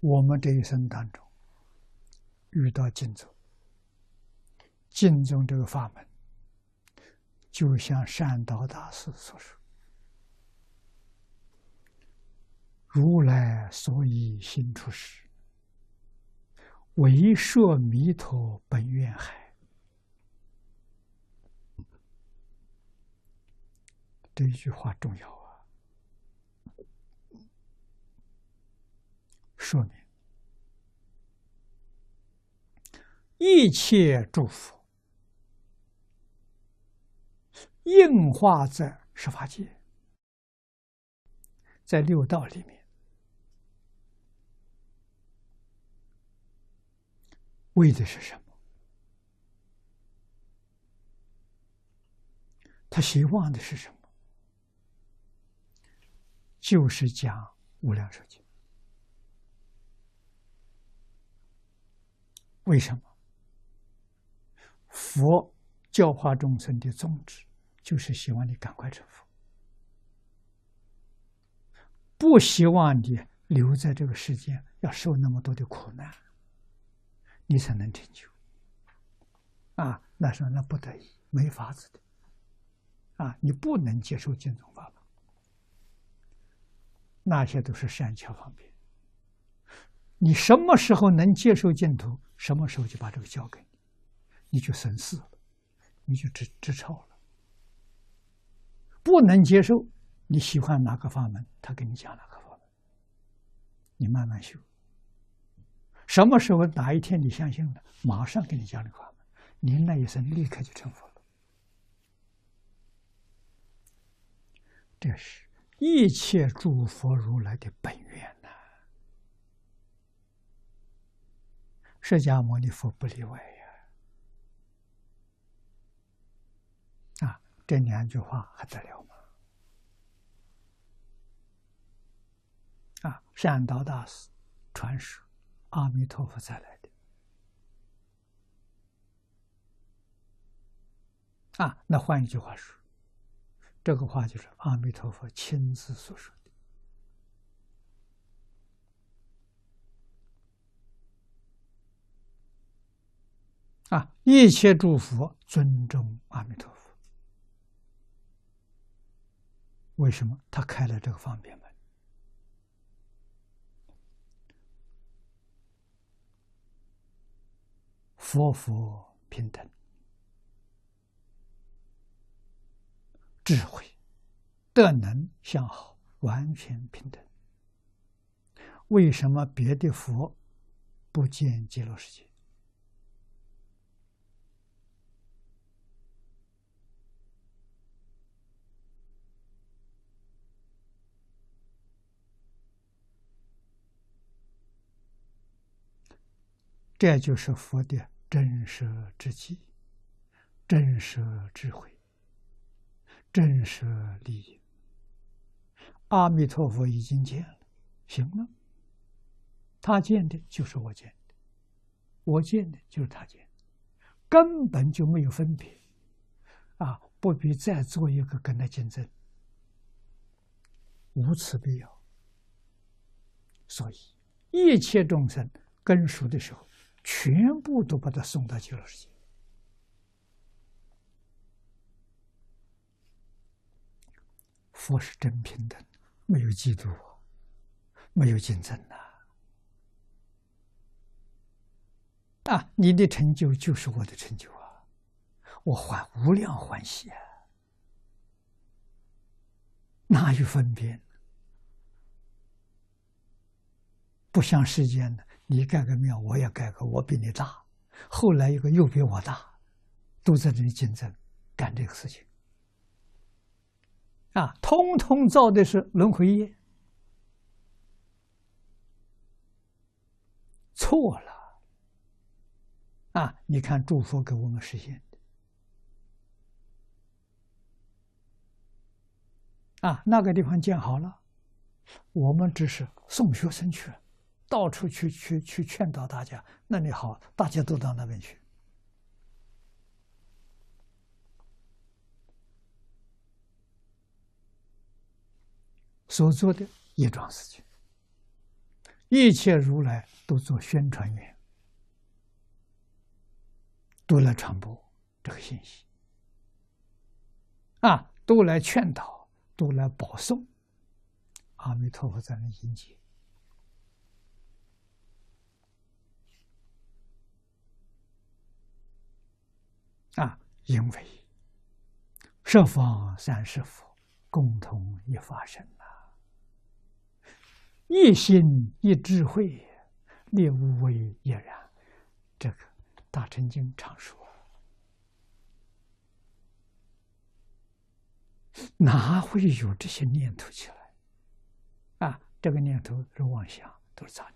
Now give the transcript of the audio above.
我们这一生当中遇到净宗，净宗这个法门，就像善导大师所说：“如来所以心出世，为说弥陀本愿海。”这一句话重要。说明一切祝福，硬化在十法界，在六道里面，为的是什么？他希望的是什么？就是讲无量寿经。为什么？佛教化众生的宗旨，就是希望你赶快成佛，不希望你留在这个世间，要受那么多的苦难，你才能成就。啊，那是那不得已，没法子的。啊，你不能接受净宗法门，那些都是善巧方便。你什么时候能接受净土？什么时候就把这个交给你，你就生死了，你就知知超了。不能接受，你喜欢哪个法门，他给你讲哪个法门，你慢慢修。什么时候哪一天你相信了，马上给你讲那个法门，您那一生立刻就成佛了。这是一切诸佛如来的本愿。释迦牟尼佛不例外呀！啊，这两句话还得了吗？啊，善导大师传说阿弥陀佛再来的。啊，那换一句话说，这个话就是阿弥陀佛亲自所说。啊！一切诸佛尊重阿弥陀佛，为什么？他开了这个方便门，佛佛平等，智慧、德能相好，完全平等。为什么别的佛不见极乐世界？这就是佛的真实之机、真实智慧、真实利益。阿弥陀佛已经见了，行了。他见的就是我见的，我见的就是他见的，根本就没有分别，啊，不必再做一个跟他竞争，无此必要。所以一切众生根熟的时候。全部都把他送到极乐世界。佛是真平等，没有嫉妒，没有竞争呐！啊，你的成就就是我的成就啊！我还无量欢喜啊！哪有分别？不像世间的。你盖个庙，我也盖个，我比你大，后来一个又比我大，都在这里竞争，干这个事情，啊，通通造的是轮回业，错了，啊，你看祝福给我们实现的，啊，那个地方建好了，我们只是送学生去了。到处去去去劝导大家，那里好，大家都到那边去。所做的一桩事情，一切如来都做宣传员，都来传播这个信息，啊，都来劝导，都来保送。阿弥陀佛在那迎接。啊，因为十方三世佛共同一法身呐，一心一智慧，列无为也然。这个大乘经常说，哪会有这些念头起来？啊，这个念头是妄想，都是杂念。